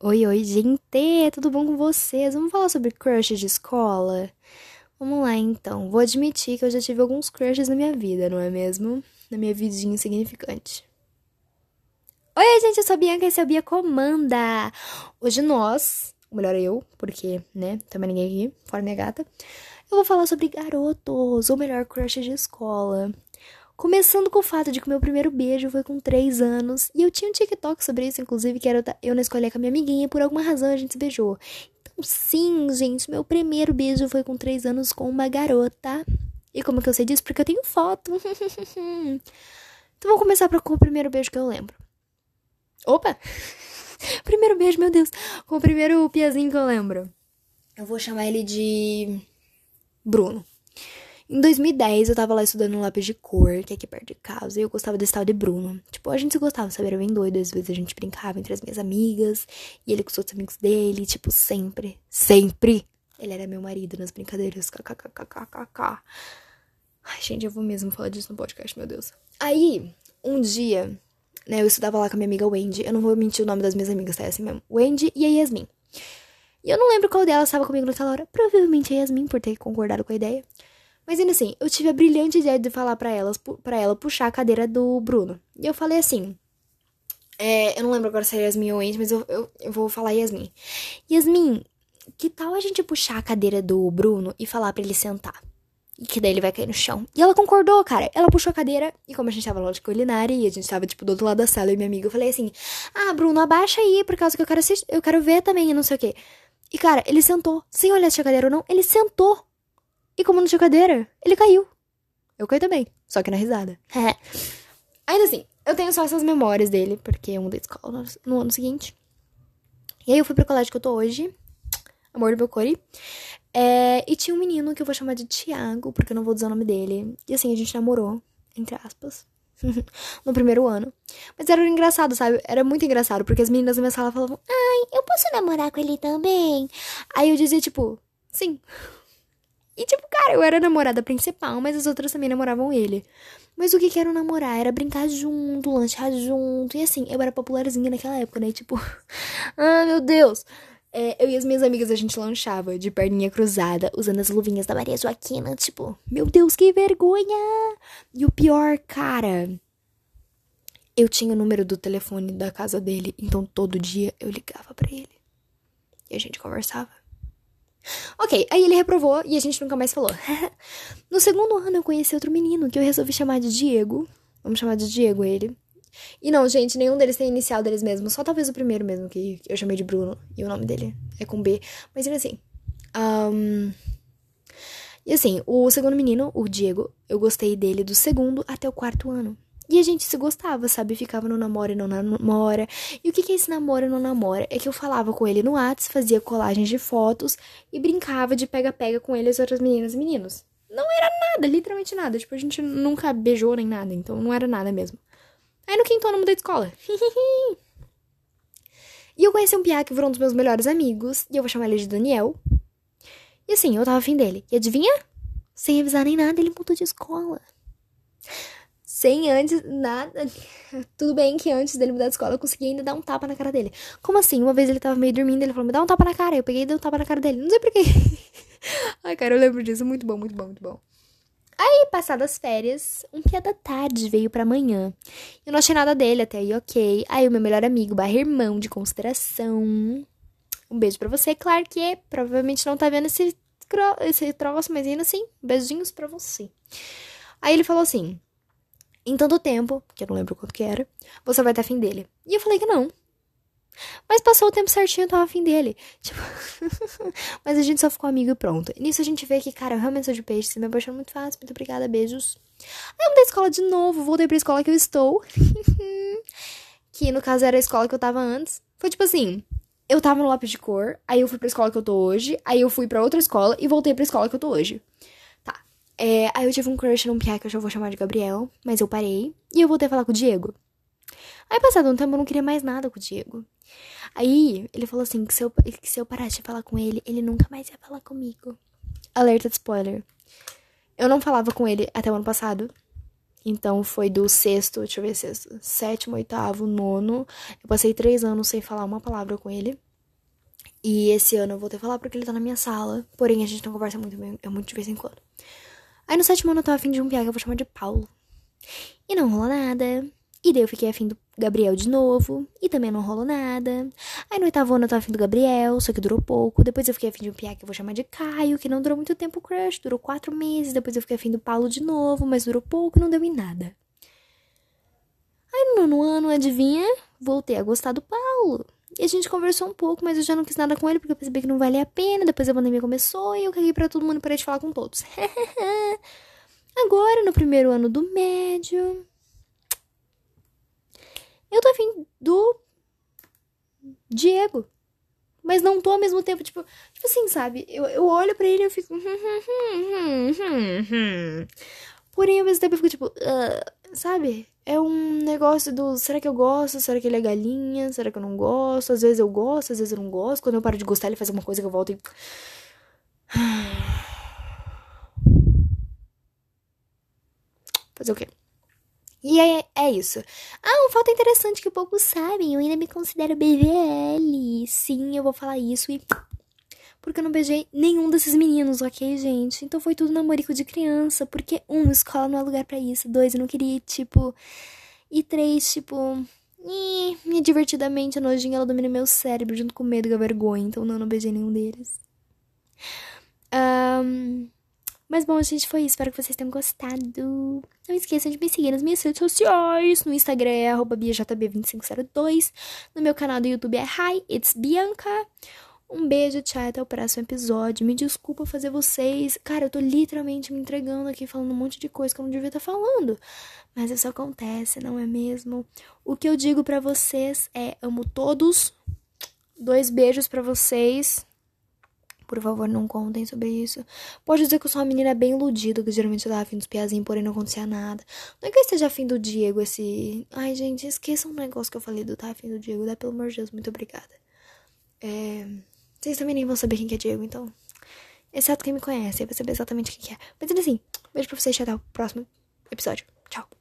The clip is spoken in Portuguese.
Oi, oi, gente! Tudo bom com vocês? Vamos falar sobre crush de escola? Vamos lá então. Vou admitir que eu já tive alguns crushes na minha vida, não é mesmo? Na minha vidinha insignificante. Oi, gente, eu sou a Bianca e esse é o Bia Comanda. Hoje nós, ou melhor eu, porque, né, também ninguém aqui, fora minha gata, eu vou falar sobre garotos, ou melhor, crush de escola. Começando com o fato de que o meu primeiro beijo foi com 3 anos. E eu tinha um TikTok sobre isso, inclusive, que era eu na escola com a minha amiguinha e por alguma razão a gente se beijou. Então, sim, gente, meu primeiro beijo foi com 3 anos com uma garota. E como que eu sei disso? Porque eu tenho foto. então, vou começar com o primeiro beijo que eu lembro. Opa! primeiro beijo, meu Deus. Com o primeiro piazinho que eu lembro. Eu vou chamar ele de. Bruno. Em 2010, eu tava lá estudando no lápis de cor, que é aqui perto de casa, e eu gostava desse tal de Bruno. Tipo, a gente se gostava, sabe? Era bem doido. Às vezes a gente brincava entre as minhas amigas, e ele com os outros amigos dele, tipo, sempre. Sempre! Ele era meu marido nas brincadeiras. KKKKKK. Ai, gente, eu vou mesmo falar disso no podcast, meu Deus. Aí, um dia, né, eu estudava lá com a minha amiga Wendy. Eu não vou mentir o nome das minhas amigas, tá? É assim mesmo. Wendy e a Yasmin. E eu não lembro qual delas estava comigo naquela hora. Provavelmente a Yasmin, por ter concordado com a ideia. Mas ainda assim, eu tive a brilhante ideia de falar para elas, para ela puxar a cadeira do Bruno. E eu falei assim. É, eu não lembro agora se é Yasmin ou Andy, mas eu, eu, eu vou falar Yasmin. Yasmin, que tal a gente puxar a cadeira do Bruno e falar para ele sentar? E que daí ele vai cair no chão. E ela concordou, cara. Ela puxou a cadeira. E como a gente tava lá de culinária e a gente tava, tipo, do outro lado da sala, e minha amiga, eu falei assim: Ah, Bruno, abaixa aí, por causa que eu quero assistir, eu quero ver também, e não sei o quê. E, cara, ele sentou. Sem olhar se tinha cadeira ou não, ele sentou. E como não tinha cadeira, ele caiu. Eu caí também, só que na risada. Ainda assim, eu tenho só essas memórias dele, porque eu mudei de escola no, no ano seguinte. E aí eu fui pro colégio que eu tô hoje, amor do meu core. É, e tinha um menino que eu vou chamar de Tiago, porque eu não vou dizer o nome dele. E assim, a gente namorou, entre aspas, no primeiro ano. Mas era engraçado, sabe? Era muito engraçado, porque as meninas da minha sala falavam, ai, eu posso namorar com ele também? Aí eu dizia, tipo, sim. E, tipo, cara, eu era namorada principal, mas as outras também namoravam ele. Mas o que que era namorar? Era brincar junto, lanchar junto. E assim, eu era popularzinha naquela época, né? Tipo, ah, meu Deus. É, eu e as minhas amigas, a gente lanchava de perninha cruzada, usando as luvinhas da Maria Joaquina. Tipo, meu Deus, que vergonha! E o pior, cara. Eu tinha o número do telefone da casa dele, então todo dia eu ligava para ele. E a gente conversava. Ok, aí ele reprovou e a gente nunca mais falou. no segundo ano eu conheci outro menino que eu resolvi chamar de Diego. Vamos chamar de Diego ele. E não, gente, nenhum deles tem inicial deles mesmos. Só talvez o primeiro mesmo, que eu chamei de Bruno. E o nome dele é com B. Mas ainda assim. Um... E assim, o segundo menino, o Diego, eu gostei dele do segundo até o quarto ano. E a gente se gostava, sabe? Ficava no namoro e não namora. E o que, que é esse namoro e não namora? É que eu falava com ele no Whats, fazia colagens de fotos e brincava de pega-pega com ele e as outras meninas e meninos. Não era nada, literalmente nada. Tipo, a gente nunca beijou nem nada, então não era nada mesmo. Aí no quinto ano mudei de escola. e eu conheci um piá que virou um dos meus melhores amigos, e eu vou chamar ele de Daniel. E assim, eu tava afim dele. E adivinha? Sem avisar nem nada, ele mudou de escola sem antes nada. Tudo bem que antes dele mudar de escola eu consegui ainda dar um tapa na cara dele. Como assim? Uma vez ele tava meio dormindo, ele falou: "Me dá um tapa na cara". Eu peguei e dei um tapa na cara dele. Não sei porquê. Ai, cara, eu lembro disso. Muito bom, muito bom, muito bom. Aí, passadas as férias, um dia da tarde veio pra manhã. Eu não achei nada dele, até aí ok. Aí o meu melhor amigo, barra irmão de consideração. Um beijo pra você, claro que provavelmente não tá vendo esse, esse troço, mas ainda assim, beijinhos pra você. Aí ele falou assim: em tanto tempo, que eu não lembro quanto que era, você vai estar afim dele. E eu falei que não. Mas passou o tempo certinho, eu tava afim dele. Tipo, mas a gente só ficou amigo e pronto. E nisso a gente vê que, cara, eu realmente sou de peixe, se me apaixono muito fácil. Muito obrigada, beijos. Aí eu mudei de escola de novo, voltei pra escola que eu estou. que no caso era a escola que eu tava antes. Foi tipo assim, eu tava no lápis de cor, aí eu fui pra escola que eu tô hoje, aí eu fui pra outra escola e voltei pra escola que eu tô hoje. É, aí eu tive um crush num piá que eu já vou chamar de Gabriel, mas eu parei. E eu voltei a falar com o Diego. Aí, passado um tempo, eu não queria mais nada com o Diego. Aí, ele falou assim, que se eu, que se eu parasse de falar com ele, ele nunca mais ia falar comigo. Alerta de spoiler. Eu não falava com ele até o ano passado. Então, foi do sexto, deixa eu ver, sexto, sétimo, oitavo, nono. Eu passei três anos sem falar uma palavra com ele. E esse ano eu vou ter falar porque ele tá na minha sala. Porém, a gente não conversa muito, é muito de vez em quando. Aí no sétimo ano eu tô afim de um piá que eu vou chamar de Paulo. E não rolou nada. E daí eu fiquei afim do Gabriel de novo. E também não rolou nada. Aí no oitavo ano eu tava afim do Gabriel, só que durou pouco. Depois eu fiquei afim de um piá que eu vou chamar de Caio, que não durou muito tempo o crush, durou quatro meses. Depois eu fiquei afim do Paulo de novo, mas durou pouco, não deu em nada. Aí no nono ano, adivinha? Voltei a gostar do Paulo. E a gente conversou um pouco, mas eu já não quis nada com ele porque eu percebi que não valia a pena. Depois a pandemia começou e eu caguei pra todo mundo parei de falar com todos. Agora, no primeiro ano do médio, eu tô afim do Diego. Mas não tô ao mesmo tempo, tipo, tipo assim, sabe? Eu, eu olho pra ele e eu fico. Porém, ao mesmo tempo eu fico tipo, uh, sabe? É um negócio do será que eu gosto? Será que ele é galinha? Será que eu não gosto? Às vezes eu gosto, às vezes eu não gosto. Quando eu paro de gostar, ele faz alguma coisa que eu volto e. Fazer o quê? E é, é isso. Ah, um fato interessante que poucos sabem. Eu ainda me considero BVL. Sim, eu vou falar isso e. Porque eu não beijei nenhum desses meninos, ok, gente? Então foi tudo namorico de criança. Porque, um, escola não é lugar para isso. Dois, eu não queria, tipo. E três, tipo. E, divertidamente a nojinha ela domina meu cérebro junto com medo e a vergonha. Então não, não beijei nenhum deles. Um, mas bom, gente, foi isso. Espero que vocês tenham gostado. Não esqueçam de me seguir nas minhas redes sociais. No Instagram é BiaJB2502. No meu canal do YouTube é Hi, It's Bianca. Um beijo, tchau, até o próximo episódio. Me desculpa fazer vocês. Cara, eu tô literalmente me entregando aqui, falando um monte de coisa que eu não devia estar tá falando. Mas isso acontece, não é mesmo? O que eu digo para vocês é: amo todos. Dois beijos para vocês. Por favor, não contem sobre isso. Pode dizer que eu sou uma menina bem iludida, que geralmente eu dava afim dos piazinhos, porém não acontecia nada. Não é que eu esteja afim do Diego, esse. Ai, gente, esqueça um negócio que eu falei do tá afim do Diego, dá Pelo amor de Deus, muito obrigada. É. Vocês também nem vão saber quem que é Diego, então. Exceto quem me conhece, aí vai saber exatamente quem que é. Mas assim, beijo pra vocês e até o próximo episódio. Tchau.